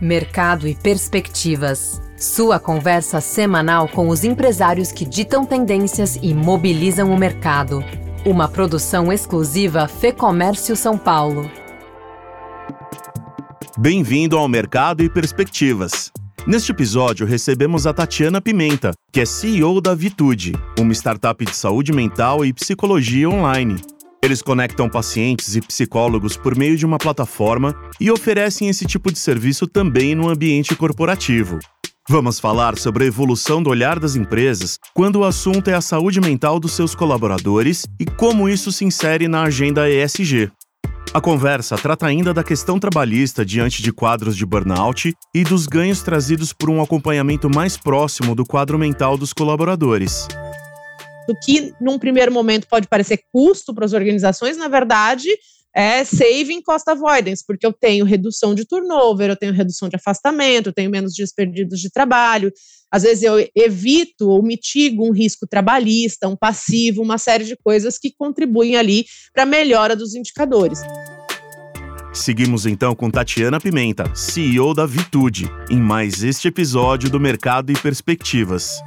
Mercado e Perspectivas. Sua conversa semanal com os empresários que ditam tendências e mobilizam o mercado. Uma produção exclusiva Fê Comércio São Paulo. Bem-vindo ao Mercado e Perspectivas. Neste episódio, recebemos a Tatiana Pimenta, que é CEO da Vitude, uma startup de saúde mental e psicologia online. Eles conectam pacientes e psicólogos por meio de uma plataforma e oferecem esse tipo de serviço também no ambiente corporativo. Vamos falar sobre a evolução do olhar das empresas quando o assunto é a saúde mental dos seus colaboradores e como isso se insere na agenda ESG. A conversa trata ainda da questão trabalhista diante de quadros de burnout e dos ganhos trazidos por um acompanhamento mais próximo do quadro mental dos colaboradores do que num primeiro momento pode parecer custo para as organizações, na verdade, é saving cost avoidance, porque eu tenho redução de turnover, eu tenho redução de afastamento, eu tenho menos dias perdidos de trabalho. Às vezes eu evito ou mitigo um risco trabalhista, um passivo, uma série de coisas que contribuem ali para a melhora dos indicadores. Seguimos então com Tatiana Pimenta, CEO da Vitude, em mais este episódio do Mercado e Perspectivas.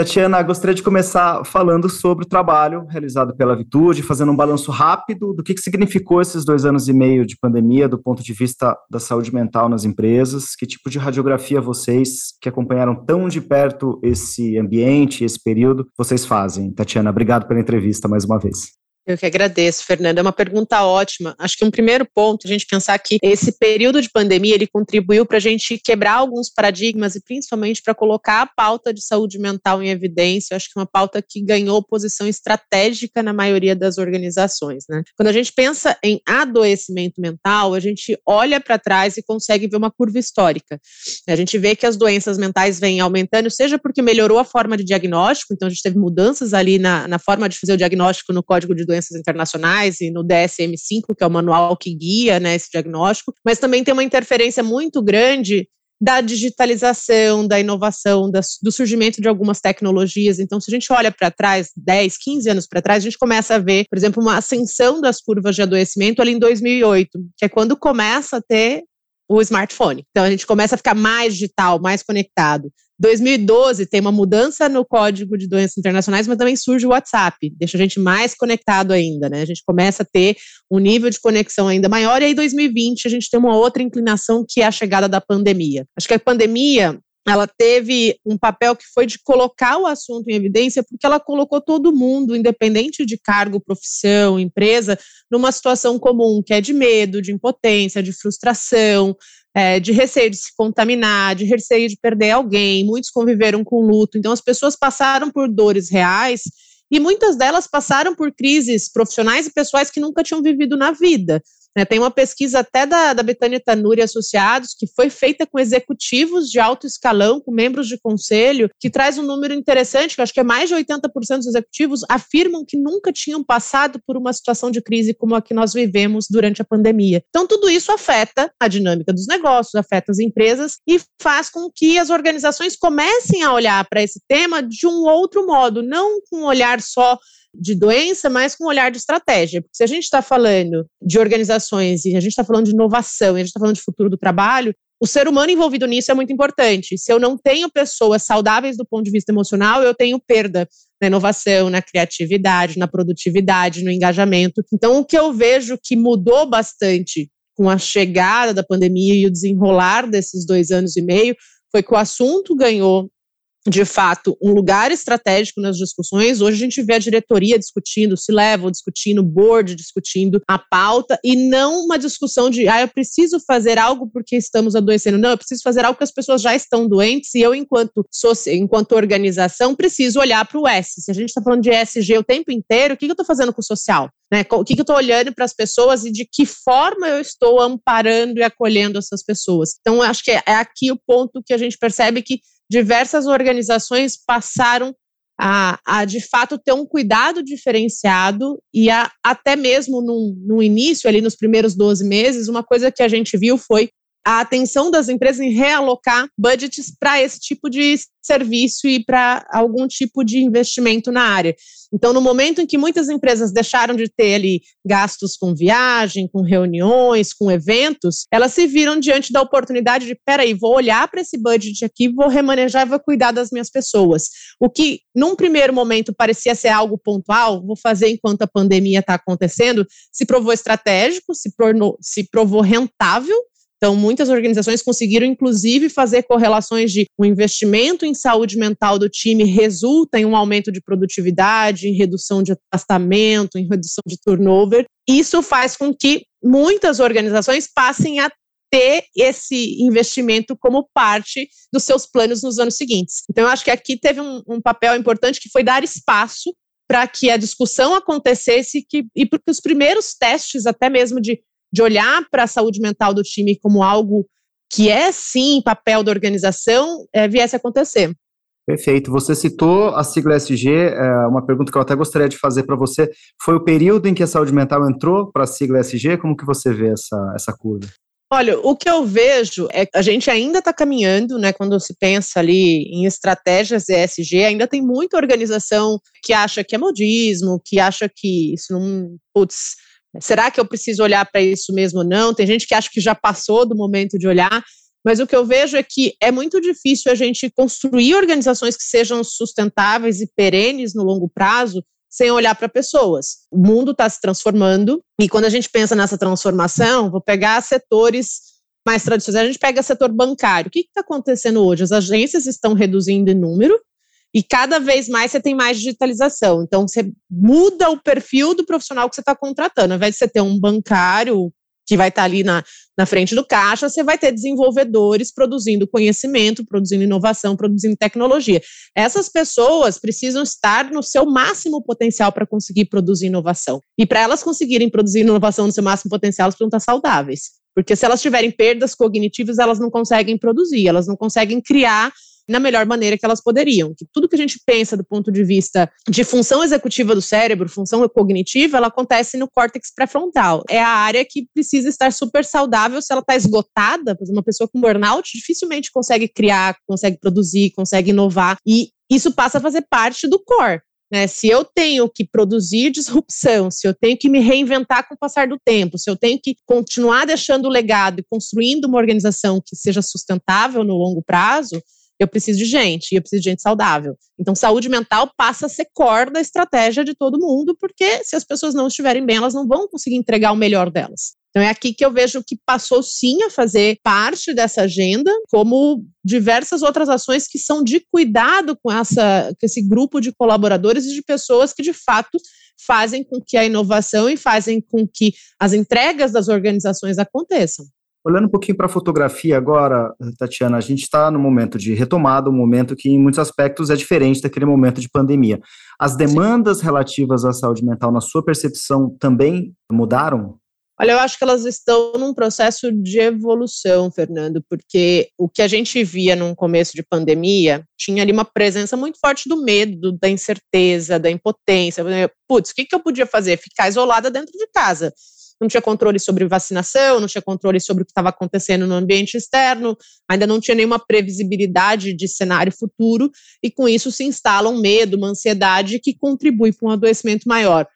Tatiana, gostaria de começar falando sobre o trabalho realizado pela Vitude, fazendo um balanço rápido do que, que significou esses dois anos e meio de pandemia do ponto de vista da saúde mental nas empresas, que tipo de radiografia vocês, que acompanharam tão de perto esse ambiente, esse período, vocês fazem. Tatiana, obrigado pela entrevista mais uma vez. Eu que agradeço, Fernanda. É uma pergunta ótima. Acho que um primeiro ponto, a gente pensar que esse período de pandemia ele contribuiu para a gente quebrar alguns paradigmas e principalmente para colocar a pauta de saúde mental em evidência. Acho que é uma pauta que ganhou posição estratégica na maioria das organizações. Né? Quando a gente pensa em adoecimento mental, a gente olha para trás e consegue ver uma curva histórica. A gente vê que as doenças mentais vêm aumentando, seja porque melhorou a forma de diagnóstico, então a gente teve mudanças ali na, na forma de fazer o diagnóstico no Código de Doenças internacionais e no DSM-5, que é o manual que guia né, esse diagnóstico, mas também tem uma interferência muito grande da digitalização, da inovação, do surgimento de algumas tecnologias. Então, se a gente olha para trás, 10, 15 anos para trás, a gente começa a ver, por exemplo, uma ascensão das curvas de adoecimento ali em 2008, que é quando começa a ter o smartphone. Então, a gente começa a ficar mais digital, mais conectado. 2012 tem uma mudança no código de doenças internacionais, mas também surge o WhatsApp, deixa a gente mais conectado ainda, né? A gente começa a ter um nível de conexão ainda maior, e aí 2020 a gente tem uma outra inclinação que é a chegada da pandemia. Acho que a pandemia ela teve um papel que foi de colocar o assunto em evidência, porque ela colocou todo mundo, independente de cargo, profissão, empresa, numa situação comum, que é de medo, de impotência, de frustração, é, de receio de se contaminar, de receio de perder alguém, muitos conviveram com luto. Então, as pessoas passaram por dores reais e muitas delas passaram por crises profissionais e pessoais que nunca tinham vivido na vida. Né, tem uma pesquisa até da, da Betânia Tanuri Associados, que foi feita com executivos de alto escalão, com membros de conselho, que traz um número interessante, que acho que é mais de 80% dos executivos afirmam que nunca tinham passado por uma situação de crise como a que nós vivemos durante a pandemia. Então, tudo isso afeta a dinâmica dos negócios, afeta as empresas e faz com que as organizações comecem a olhar para esse tema de um outro modo, não com um olhar só de doença, mas com um olhar de estratégia. Porque se a gente está falando de organizações e a gente está falando de inovação e a gente está falando de futuro do trabalho, o ser humano envolvido nisso é muito importante. Se eu não tenho pessoas saudáveis do ponto de vista emocional, eu tenho perda na inovação, na criatividade, na produtividade, no engajamento. Então, o que eu vejo que mudou bastante com a chegada da pandemia e o desenrolar desses dois anos e meio foi que o assunto ganhou de fato, um lugar estratégico nas discussões. Hoje a gente vê a diretoria discutindo, se levam discutindo, board discutindo a pauta e não uma discussão de, ah, eu preciso fazer algo porque estamos adoecendo. Não, eu preciso fazer algo que as pessoas já estão doentes e eu, enquanto, enquanto organização, preciso olhar para o S. Se a gente está falando de ESG o tempo inteiro, o que, que eu estou fazendo com o social? Né? O que, que eu estou olhando para as pessoas e de que forma eu estou amparando e acolhendo essas pessoas? Então, acho que é aqui o ponto que a gente percebe que diversas organizações passaram a, a, de fato ter um cuidado diferenciado e a, até mesmo no, no início, ali nos primeiros 12 meses, uma coisa que a gente viu foi a atenção das empresas em realocar budgets para esse tipo de serviço e para algum tipo de investimento na área. Então, no momento em que muitas empresas deixaram de ter ali gastos com viagem, com reuniões, com eventos, elas se viram diante da oportunidade de, peraí, vou olhar para esse budget aqui, vou remanejar e vou cuidar das minhas pessoas. O que, num primeiro momento, parecia ser algo pontual, vou fazer enquanto a pandemia está acontecendo, se provou estratégico, se, provou, se provou rentável então, muitas organizações conseguiram, inclusive, fazer correlações de o um investimento em saúde mental do time resulta em um aumento de produtividade, em redução de afastamento, em redução de turnover. Isso faz com que muitas organizações passem a ter esse investimento como parte dos seus planos nos anos seguintes. Então, eu acho que aqui teve um, um papel importante que foi dar espaço para que a discussão acontecesse que, e porque os primeiros testes, até mesmo de de olhar para a saúde mental do time como algo que é sim papel da organização, é, viesse a acontecer. Perfeito. Você citou a sigla SG, é, uma pergunta que eu até gostaria de fazer para você. Foi o período em que a saúde mental entrou para a sigla SG? Como que você vê essa, essa curva? Olha, o que eu vejo é que a gente ainda está caminhando, né? Quando se pensa ali em estratégias ESG, ainda tem muita organização que acha que é modismo, que acha que isso não, putz, Será que eu preciso olhar para isso mesmo ou não? Tem gente que acha que já passou do momento de olhar, mas o que eu vejo é que é muito difícil a gente construir organizações que sejam sustentáveis e perenes no longo prazo sem olhar para pessoas. O mundo está se transformando e quando a gente pensa nessa transformação, vou pegar setores mais tradicionais, a gente pega setor bancário. O que está acontecendo hoje? As agências estão reduzindo em número, e cada vez mais você tem mais digitalização. Então, você muda o perfil do profissional que você está contratando. Ao invés de você ter um bancário que vai estar tá ali na, na frente do caixa, você vai ter desenvolvedores produzindo conhecimento, produzindo inovação, produzindo tecnologia. Essas pessoas precisam estar no seu máximo potencial para conseguir produzir inovação. E para elas conseguirem produzir inovação no seu máximo potencial, elas precisam estar saudáveis. Porque se elas tiverem perdas cognitivas, elas não conseguem produzir, elas não conseguem criar na melhor maneira que elas poderiam. Que tudo que a gente pensa do ponto de vista de função executiva do cérebro, função cognitiva, ela acontece no córtex pré-frontal. É a área que precisa estar super saudável se ela está esgotada. Uma pessoa com burnout dificilmente consegue criar, consegue produzir, consegue inovar. E isso passa a fazer parte do core. Né, se eu tenho que produzir disrupção, se eu tenho que me reinventar com o passar do tempo, se eu tenho que continuar deixando o legado e construindo uma organização que seja sustentável no longo prazo, eu preciso de gente, e eu preciso de gente saudável. Então, saúde mental passa a ser core da estratégia de todo mundo, porque se as pessoas não estiverem bem, elas não vão conseguir entregar o melhor delas. Então, é aqui que eu vejo que passou sim a fazer parte dessa agenda, como diversas outras ações que são de cuidado com, essa, com esse grupo de colaboradores e de pessoas que, de fato, fazem com que a inovação e fazem com que as entregas das organizações aconteçam. Olhando um pouquinho para a fotografia agora, Tatiana, a gente está no momento de retomada, um momento que, em muitos aspectos, é diferente daquele momento de pandemia. As demandas Sim. relativas à saúde mental, na sua percepção, também mudaram? Olha, eu acho que elas estão num processo de evolução, Fernando, porque o que a gente via no começo de pandemia tinha ali uma presença muito forte do medo, da incerteza, da impotência. Putz, o que, que eu podia fazer? Ficar isolada dentro de casa não tinha controle sobre vacinação, não tinha controle sobre o que estava acontecendo no ambiente externo, ainda não tinha nenhuma previsibilidade de cenário futuro, e com isso se instala um medo, uma ansiedade que contribui para um adoecimento maior.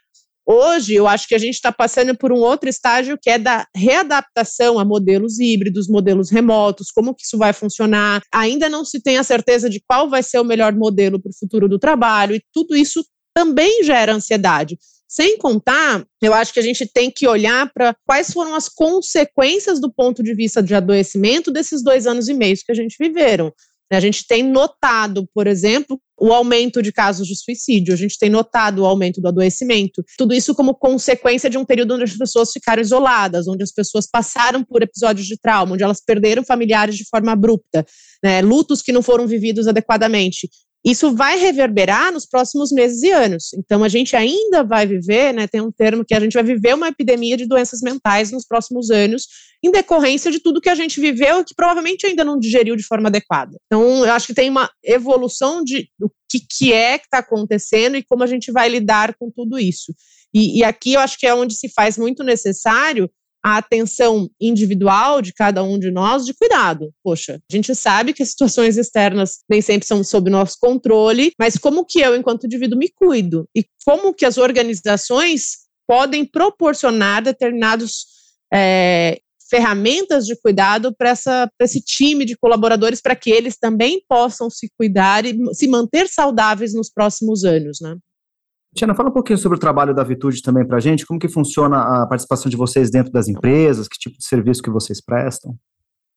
Hoje, eu acho que a gente está passando por um outro estágio que é da readaptação a modelos híbridos, modelos remotos, como que isso vai funcionar. Ainda não se tem a certeza de qual vai ser o melhor modelo para o futuro do trabalho, e tudo isso também gera ansiedade. Sem contar, eu acho que a gente tem que olhar para quais foram as consequências do ponto de vista de adoecimento desses dois anos e meio que a gente viveram. A gente tem notado, por exemplo, o aumento de casos de suicídio, a gente tem notado o aumento do adoecimento. Tudo isso como consequência de um período onde as pessoas ficaram isoladas, onde as pessoas passaram por episódios de trauma, onde elas perderam familiares de forma abrupta, né, lutos que não foram vividos adequadamente. Isso vai reverberar nos próximos meses e anos. Então, a gente ainda vai viver, né, tem um termo que a gente vai viver uma epidemia de doenças mentais nos próximos anos, em decorrência de tudo que a gente viveu e que provavelmente ainda não digeriu de forma adequada. Então, eu acho que tem uma evolução de o que, que é que está acontecendo e como a gente vai lidar com tudo isso. E, e aqui eu acho que é onde se faz muito necessário a atenção individual de cada um de nós de cuidado. Poxa, a gente sabe que as situações externas nem sempre são sob nosso controle, mas como que eu, enquanto indivíduo, me cuido? E como que as organizações podem proporcionar determinados é, ferramentas de cuidado para esse time de colaboradores para que eles também possam se cuidar e se manter saudáveis nos próximos anos, né? Tiana, fala um pouquinho sobre o trabalho da Vitude também para a gente, como que funciona a participação de vocês dentro das empresas, que tipo de serviço que vocês prestam?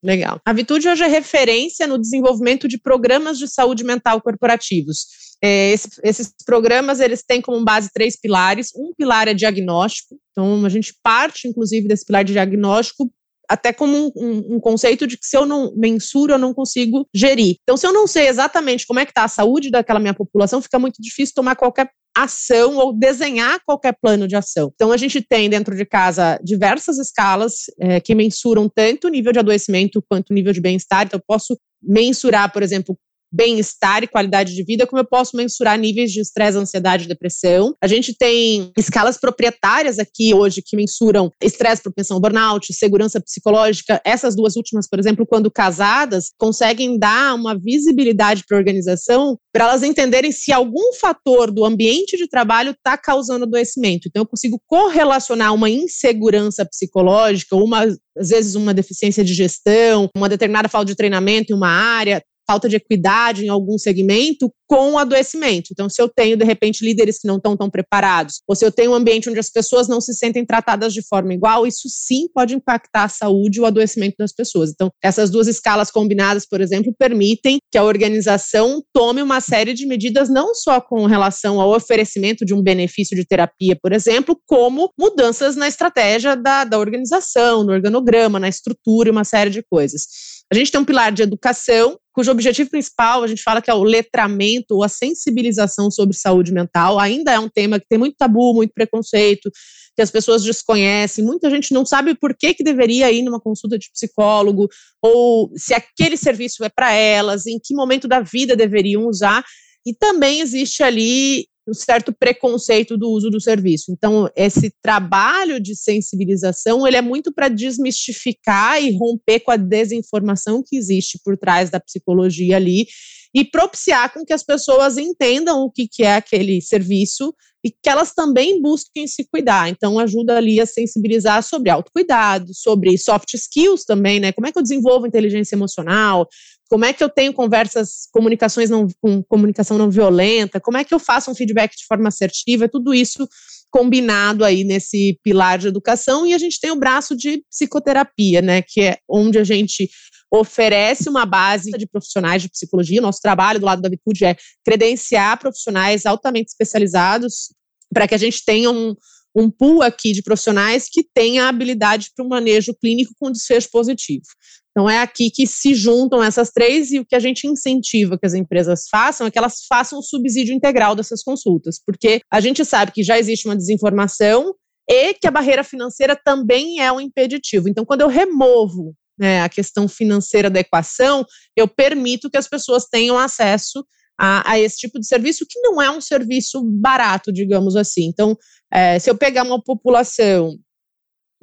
Legal. A Vitude hoje é referência no desenvolvimento de programas de saúde mental corporativos. É, esse, esses programas eles têm como base três pilares. Um pilar é diagnóstico, então a gente parte, inclusive, desse pilar de diagnóstico até como um, um, conceito de que se eu não mensuro, eu não consigo gerir. Então, se eu não sei exatamente como é que está a saúde daquela minha população, fica muito difícil tomar qualquer ação ou desenhar qualquer plano de ação. Então, a gente tem dentro de casa diversas escalas é, que mensuram tanto o nível de adoecimento quanto o nível de bem-estar. Então, eu posso mensurar, por exemplo, bem-estar e qualidade de vida, como eu posso mensurar níveis de estresse, ansiedade e depressão. A gente tem escalas proprietárias aqui hoje que mensuram estresse, propensão burnout, segurança psicológica. Essas duas últimas, por exemplo, quando casadas, conseguem dar uma visibilidade para a organização para elas entenderem se algum fator do ambiente de trabalho está causando adoecimento. Então, eu consigo correlacionar uma insegurança psicológica, uma às vezes uma deficiência de gestão, uma determinada falta de treinamento em uma área, falta de equidade em algum segmento com o adoecimento. Então, se eu tenho, de repente, líderes que não estão tão preparados, ou se eu tenho um ambiente onde as pessoas não se sentem tratadas de forma igual, isso sim pode impactar a saúde e o adoecimento das pessoas. Então, essas duas escalas combinadas, por exemplo, permitem que a organização tome uma série de medidas, não só com relação ao oferecimento de um benefício de terapia, por exemplo, como mudanças na estratégia da, da organização, no organograma, na estrutura e uma série de coisas. A gente tem um pilar de educação, cujo objetivo principal a gente fala que é o letramento ou a sensibilização sobre saúde mental. Ainda é um tema que tem muito tabu, muito preconceito, que as pessoas desconhecem. Muita gente não sabe por que, que deveria ir numa consulta de psicólogo, ou se aquele serviço é para elas, em que momento da vida deveriam usar. E também existe ali um certo preconceito do uso do serviço. Então, esse trabalho de sensibilização, ele é muito para desmistificar e romper com a desinformação que existe por trás da psicologia ali e propiciar com que as pessoas entendam o que, que é aquele serviço e que elas também busquem se cuidar. Então, ajuda ali a sensibilizar sobre autocuidado, sobre soft skills também, né? Como é que eu desenvolvo inteligência emocional? Como é que eu tenho conversas, comunicações não, com comunicação não violenta? Como é que eu faço um feedback de forma assertiva? Tudo isso combinado aí nesse pilar de educação e a gente tem o braço de psicoterapia, né, que é onde a gente oferece uma base de profissionais de psicologia. Nosso trabalho do lado da Vitude é credenciar profissionais altamente especializados para que a gente tenha um, um pool aqui de profissionais que tenha habilidade para o manejo clínico com desfecho positivo. Então, é aqui que se juntam essas três e o que a gente incentiva que as empresas façam é que elas façam o subsídio integral dessas consultas, porque a gente sabe que já existe uma desinformação e que a barreira financeira também é um impeditivo. Então, quando eu removo né, a questão financeira da equação, eu permito que as pessoas tenham acesso a, a, esse tipo de serviço, que não é um serviço barato, digamos assim. Então, é, se eu pegar uma população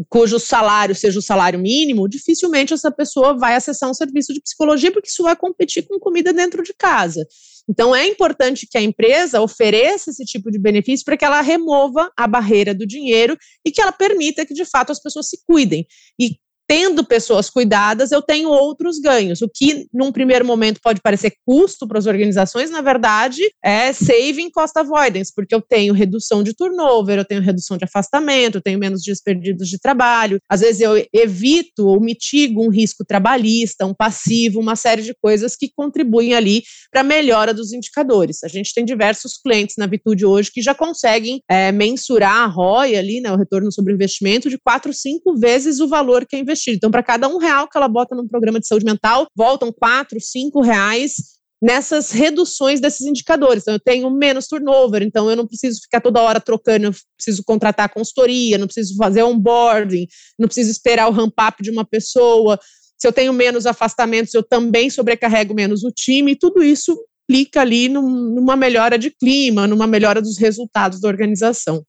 cujo salário seja o salário mínimo, dificilmente essa pessoa vai acessar um serviço de psicologia, porque isso vai competir com comida dentro de casa. Então, é importante que a empresa ofereça esse tipo de benefício para que ela remova a barreira do dinheiro e que ela permita que, de fato, as pessoas se cuidem. E tendo pessoas cuidadas, eu tenho outros ganhos. O que, num primeiro momento, pode parecer custo para as organizações, na verdade, é saving cost avoidance, porque eu tenho redução de turnover, eu tenho redução de afastamento, eu tenho menos dias perdidos de trabalho. Às vezes, eu evito ou mitigo um risco trabalhista, um passivo, uma série de coisas que contribuem ali para a melhora dos indicadores. A gente tem diversos clientes na Vitude hoje que já conseguem é, mensurar a ROI ali, né, o retorno sobre investimento, de quatro, cinco vezes o valor que é investido investido. Então, para cada um real que ela bota num programa de saúde mental, voltam quatro, cinco reais nessas reduções desses indicadores. Então, eu tenho menos turnover, então eu não preciso ficar toda hora trocando, eu preciso contratar consultoria, não preciso fazer onboarding, não preciso esperar o ramp-up de uma pessoa. Se eu tenho menos afastamentos, eu também sobrecarrego menos o time, e tudo isso implica ali num, numa melhora de clima, numa melhora dos resultados da organização.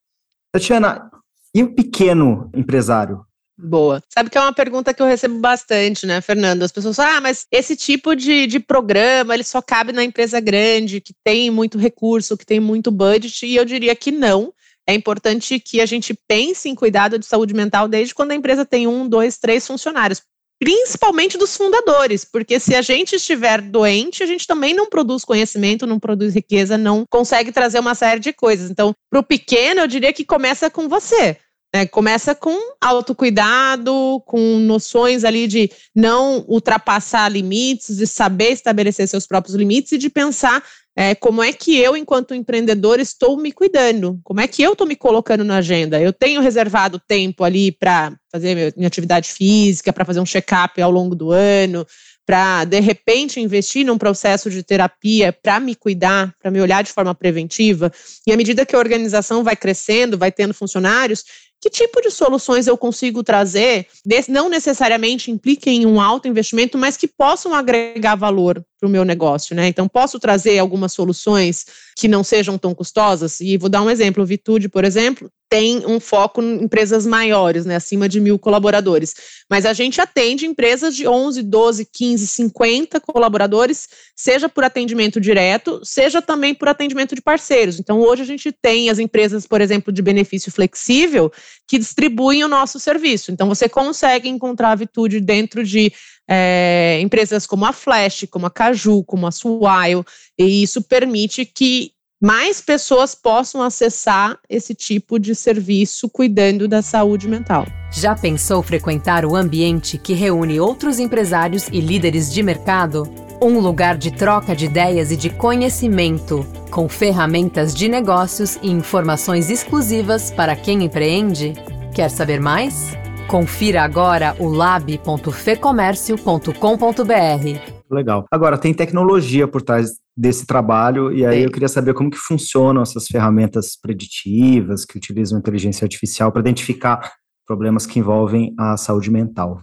Tatiana, e o pequeno empresário? Boa. Sabe que é uma pergunta que eu recebo bastante, né, Fernando? As pessoas falam, ah, mas esse tipo de, de programa, ele só cabe na empresa grande, que tem muito recurso, que tem muito budget, e eu diria que não. É importante que a gente pense em cuidado de saúde mental desde quando a empresa tem um, dois, três funcionários. Principalmente dos fundadores, porque se a gente estiver doente, a gente também não produz conhecimento, não produz riqueza, não consegue trazer uma série de coisas. Então, para o pequeno, eu diria que começa com você. Né? Começa com autocuidado, com noções ali de não ultrapassar limites, de saber estabelecer seus próprios limites e de pensar é, como é que eu, enquanto empreendedor, estou me cuidando? Como é que eu estou me colocando na agenda? Eu tenho reservado tempo ali para fazer minha atividade física, para fazer um check-up ao longo do ano, para, de repente, investir num processo de terapia para me cuidar, para me olhar de forma preventiva. E à medida que a organização vai crescendo, vai tendo funcionários, que tipo de soluções eu consigo trazer, não necessariamente impliquem em um alto investimento, mas que possam agregar valor para o meu negócio, né? Então, posso trazer algumas soluções que não sejam tão custosas, e vou dar um exemplo, o Vitude, por exemplo, tem um foco em empresas maiores, né, acima de mil colaboradores. Mas a gente atende empresas de 11, 12, 15, 50 colaboradores, seja por atendimento direto, seja também por atendimento de parceiros. Então, hoje a gente tem as empresas, por exemplo, de benefício flexível, que distribuem o nosso serviço. Então, você consegue encontrar a Vitude dentro de é, empresas como a Flash, como a Caju, como a Swile, e isso permite que mais pessoas possam acessar esse tipo de serviço cuidando da saúde mental. Já pensou frequentar o ambiente que reúne outros empresários e líderes de mercado? Um lugar de troca de ideias e de conhecimento, com ferramentas de negócios e informações exclusivas para quem empreende? Quer saber mais? Confira agora o lab.fecomércio.com.br. Legal. Agora, tem tecnologia por trás desse trabalho, e aí Sim. eu queria saber como que funcionam essas ferramentas preditivas que utilizam inteligência artificial para identificar problemas que envolvem a saúde mental.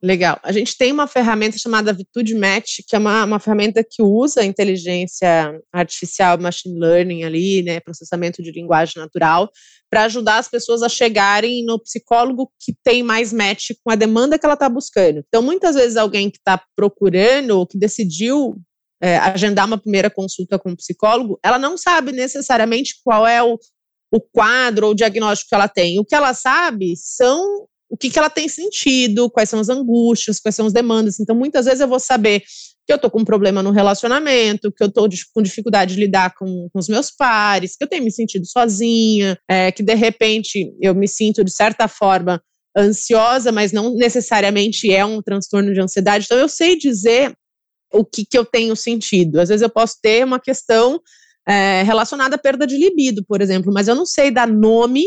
Legal. A gente tem uma ferramenta chamada Vitude Match, que é uma, uma ferramenta que usa inteligência artificial, machine learning ali, né, processamento de linguagem natural, para ajudar as pessoas a chegarem no psicólogo que tem mais match com a demanda que ela está buscando. Então, muitas vezes alguém que está procurando ou que decidiu é, agendar uma primeira consulta com um psicólogo, ela não sabe necessariamente qual é o, o quadro ou o diagnóstico que ela tem. O que ela sabe são o que, que ela tem sentido, quais são as angústias, quais são as demandas. Então, muitas vezes eu vou saber que eu estou com um problema no relacionamento, que eu estou com dificuldade de lidar com, com, os meus pares, que eu tenho me sentido sozinha, é, que de repente eu me sinto, de certa forma, ansiosa, mas não necessariamente é um transtorno de ansiedade. Então, eu sei dizer o que, que eu tenho sentido. Às vezes eu posso ter uma questão é, relacionada à perda de libido, por exemplo, mas eu não sei dar nome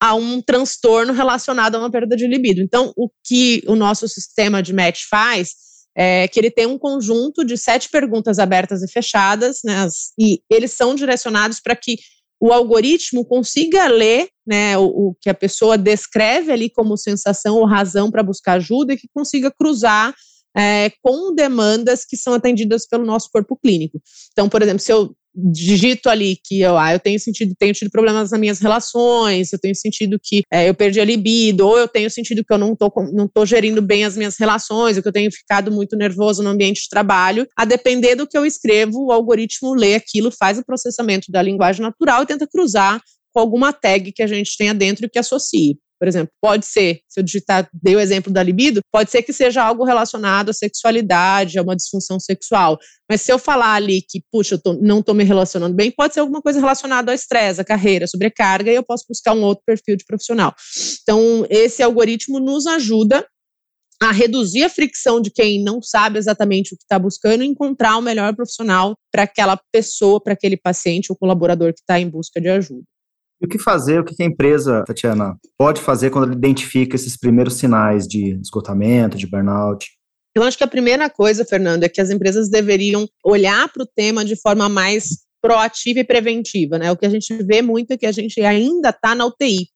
a um transtorno relacionado a uma perda de libido. Então, o que o nosso sistema de match faz é que ele tem um conjunto de sete perguntas abertas e fechadas, né, e eles são direcionados para que o algoritmo consiga ler né, o, o, que a pessoa descreve ali como sensação ou razão para buscar ajuda e que consiga cruzar é, com demandas que são atendidas pelo nosso corpo clínico. Então, por exemplo, se eu digito ali que eu, ah, eu tenho sentido, tenho tido problemas nas minhas relações, eu tenho sentido que é, eu perdi a libido, ou eu tenho sentido que eu não tô, não tô gerindo bem as minhas relações, ou que eu tenho ficado muito nervoso no ambiente de trabalho. A depender do que eu escrevo, o algoritmo lê aquilo, faz o processamento da linguagem natural e tenta cruzar com alguma tag que a gente tenha dentro que associe. Por exemplo, pode ser, se eu digitar, dei o exemplo da libido, pode ser que seja algo relacionado à sexualidade, a uma disfunção sexual. Mas se eu falar ali que, puxa, eu tô, não estou me relacionando bem, pode ser alguma coisa relacionada ao estresse, à carreira, sobrecarga, e eu posso buscar um outro perfil de profissional. Então, esse algoritmo nos ajuda a reduzir a fricção de quem não sabe exatamente o que está buscando e encontrar o melhor profissional para aquela pessoa, para aquele paciente ou colaborador que está em busca de ajuda. E o que fazer, o que a empresa, Tatiana, pode fazer quando ela identifica esses primeiros sinais de esgotamento, de burnout? Eu acho que a primeira coisa, Fernando, é que as empresas deveriam olhar para o tema de forma mais proativa e preventiva, né? O que a gente vê muito é que a gente ainda está na UTI.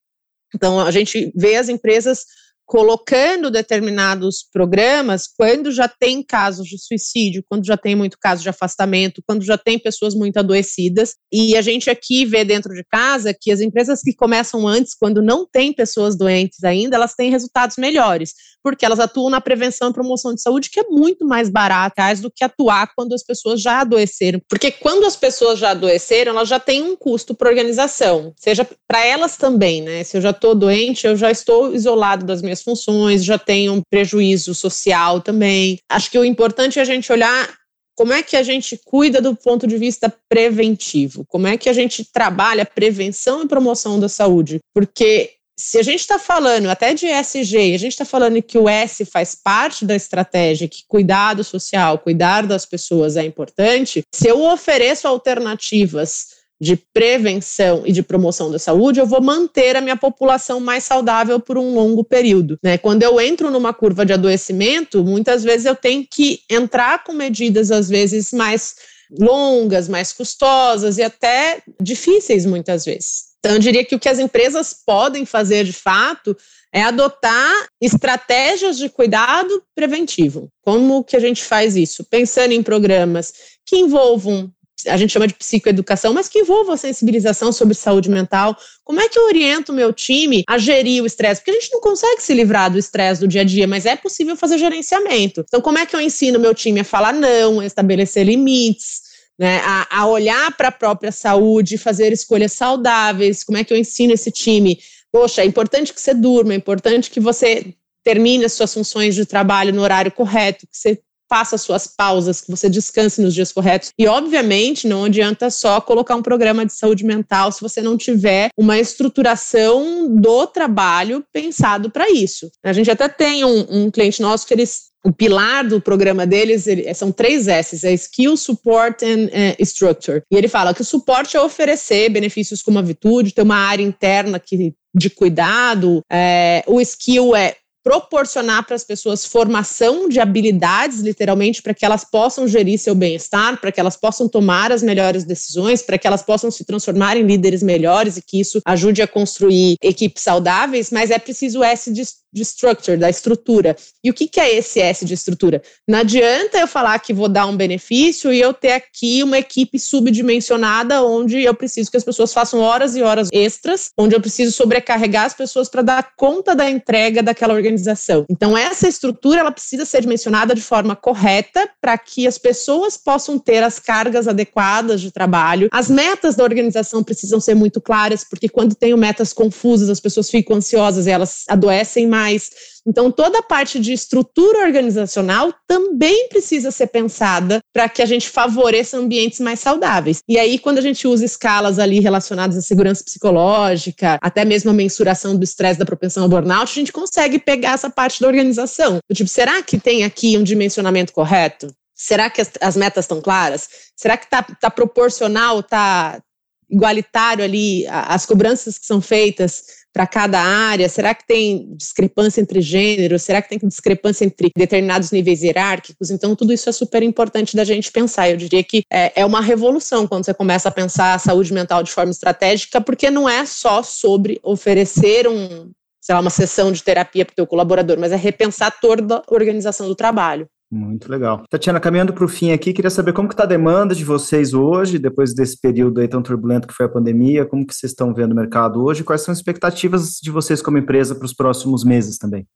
Então, a gente vê as empresas colocando determinados programas quando já tem casos de suicídio, quando já tem muito caso de afastamento, quando já tem pessoas muito adoecidas. E a gente aqui vê dentro de casa que as empresas que começam antes, quando não tem pessoas doentes ainda, elas têm resultados melhores, porque elas atuam na prevenção e promoção de saúde, que é muito mais barata do que atuar quando as pessoas já adoeceram. Porque quando as pessoas já adoeceram, elas já têm um custo para organização, seja para elas também, né? Se eu já estou doente, eu já estou isolado das minhas funções, já tenho um prejuízo social também. Acho que o importante é a gente olhar como é que a gente cuida do ponto de vista preventivo, como é que a gente trabalha prevenção e promoção da saúde, porque se a gente está falando até de ESG, a gente está falando que o S faz parte da estratégia, que cuidado social, cuidar das pessoas é importante, se eu ofereço alternativas de prevenção e de promoção da saúde, eu vou manter a minha população mais saudável por um longo período. Né? Quando eu entro numa curva de adoecimento, muitas vezes eu tenho que entrar com medidas, às vezes, mais longas, mais custosas e até difíceis, muitas vezes. Então, eu diria que o que as empresas podem fazer de fato é adotar estratégias de cuidado preventivo. Como que a gente faz isso? Pensando em programas que envolvam a gente chama de psicoeducação, mas que envolva a sensibilização sobre saúde mental. Como é que eu oriento o meu time a gerir o estresse? Porque a gente não consegue se livrar do estresse do dia a dia, mas é possível fazer gerenciamento. Então, como é que eu ensino o meu time a falar não, a estabelecer limites? Né, a, a olhar para a própria saúde, fazer escolhas saudáveis. Como é que eu ensino esse time? Poxa, é importante que você durma, é importante que você termine as suas funções de trabalho no horário correto, que você faça suas pausas, que você descanse nos dias corretos. E, obviamente, não adianta só colocar um programa de saúde mental se você não tiver uma estruturação do trabalho pensado para isso. A gente até tem um, um cliente nosso que eles o pilar do programa deles ele, são três S's, é Skill, Support and uh, Structure. E ele fala que o suporte é oferecer benefícios como a virtude, ter uma área interna que, de cuidado. É, o skill é proporcionar para as pessoas formação de habilidades, literalmente, para que elas possam gerir seu bem-estar, para que elas possam tomar as melhores decisões, para que elas possam se transformar em líderes melhores e que isso ajude a construir equipes saudáveis, mas é preciso S de structure, da estrutura. E o que, que é esse S de estrutura? Não adianta eu falar que vou dar um benefício e eu ter aqui uma equipe subdimensionada onde eu preciso que as pessoas façam horas e horas extras, onde eu preciso sobrecarregar as pessoas para dar conta da entrega daquela organização. Então essa estrutura ela precisa ser dimensionada de forma correta para que as pessoas possam ter as cargas adequadas de trabalho. As metas da organização precisam ser muito claras, porque quando tenho metas confusas, as pessoas ficam ansiosas e elas adoecem mais mais. Então, toda a parte de estrutura organizacional também precisa ser pensada para que a gente favoreça ambientes mais saudáveis. E aí, quando a gente usa escalas ali relacionadas à segurança psicológica, até mesmo a mensuração do estresse da propensão ao burnout, a gente consegue pegar essa parte da organização. Tipo, será que tem aqui um dimensionamento correto? Será que as, as metas estão claras? Será que está tá proporcional, está igualitário ali as cobranças que são feitas para cada área? Será que tem discrepância entre gêneros? Será que tem discrepância entre determinados níveis hierárquicos? Então, tudo isso é super importante da gente pensar. Eu diria que é, é uma revolução quando você começa a pensar a saúde mental de forma estratégica, porque não é só sobre oferecer um, sei lá, uma sessão de terapia para o teu colaborador, mas é repensar toda a organização do trabalho. Muito legal. Tatiana, caminhando para o fim aqui, queria saber como que está a demanda de vocês hoje, depois desse período aí tão turbulento que foi a pandemia, como que vocês estão vendo o mercado hoje, quais são as expectativas de vocês como empresa para os próximos meses também?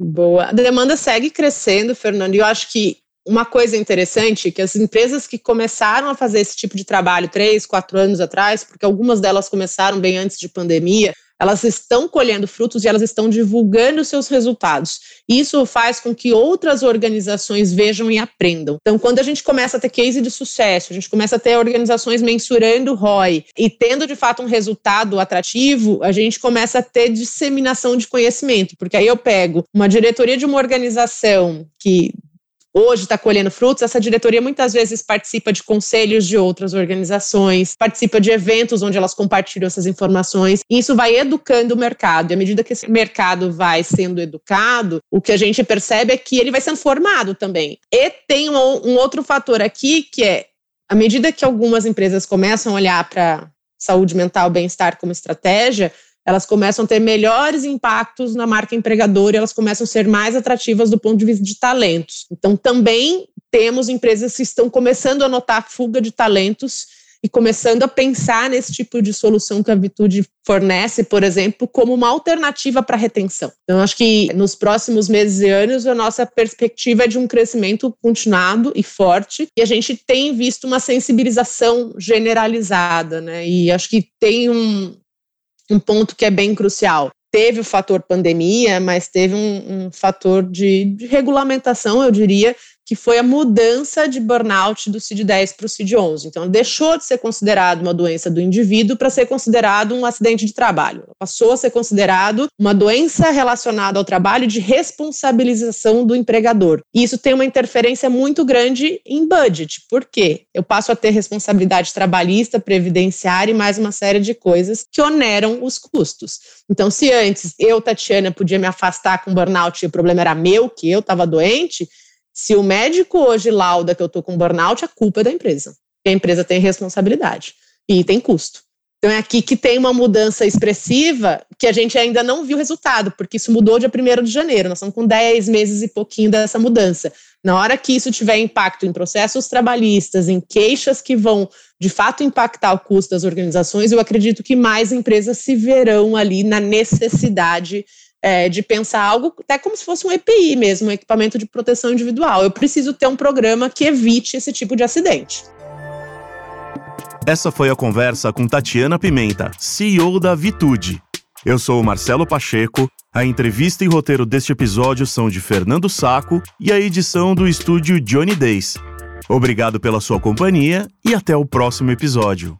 Boa. A demanda segue crescendo, Fernando, e eu acho que uma coisa interessante é que as empresas que começaram a fazer esse tipo de trabalho três, quatro anos atrás, porque algumas delas começaram bem antes de pandemia, elas estão colhendo frutos e elas estão divulgando seus resultados. Isso faz com que outras organizações vejam e aprendam. Então, quando a gente começa a ter case de sucesso, a gente começa a ter organizações mensurando ROI e tendo de fato um resultado atrativo, a gente começa a ter disseminação de conhecimento, porque aí eu pego uma diretoria de uma organização que hoje está colhendo frutos, essa diretoria muitas vezes participa de conselhos de outras organizações, participa de eventos onde elas compartilham essas informações, e isso vai educando o mercado. E à medida que esse mercado vai sendo educado, o que a gente percebe é que ele vai sendo formado também. E tem um, um outro fator aqui que é à medida que algumas empresas começam a olhar para saúde mental, bem-estar como estratégia, elas começam a ter melhores impactos na marca empregadora e elas começam a ser mais atrativas do ponto de vista de talentos. Então, também temos empresas que estão começando a notar fuga de talentos e começando a pensar nesse tipo de solução que a Vitude fornece, por exemplo, como uma alternativa para retenção. Então, acho que nos próximos meses e anos, a nossa perspectiva é de um crescimento continuado e forte, e a gente tem visto uma sensibilização generalizada, né? E acho que tem um, um ponto que é bem crucial. Teve o fator pandemia, mas teve um, um fator de, de, regulamentação, eu diria, que foi a mudança de burnout do CID-10 para o CID-11. Então, deixou de ser considerado uma doença do indivíduo para ser considerado um acidente de trabalho. Passou a ser considerado uma doença relacionada ao trabalho de responsabilização do empregador. E isso tem uma interferência muito grande em budget. Por quê? Eu passo a ter responsabilidade trabalhista, previdenciária e mais uma série de coisas que oneram os custos. Então, se antes eu, Tatiana, podia me afastar com burnout e o problema era meu, que eu estava doente, se o médico hoje lauda que eu estou com burnout, a culpa é da empresa. a empresa tem responsabilidade e tem custo. Então é aqui que tem uma mudança expressiva que a gente ainda não viu resultado, porque isso mudou dia 1 de janeiro. Nós estamos com 10 meses e pouquinho dessa mudança. Na hora que isso tiver impacto em processos trabalhistas, em queixas que vão de fato impactar o custo das organizações, eu acredito que mais empresas se verão ali na necessidade é, de pensar algo até como se fosse um EPI mesmo, um equipamento de proteção individual. Eu preciso ter um programa que evite esse tipo de acidente. Essa foi a conversa com Tatiana Pimenta, CEO da Vitude. Eu sou o Marcelo Pacheco. A entrevista e roteiro deste episódio são de Fernando Saco e a edição do estúdio Johnny Days. Obrigado pela sua companhia e até o próximo episódio.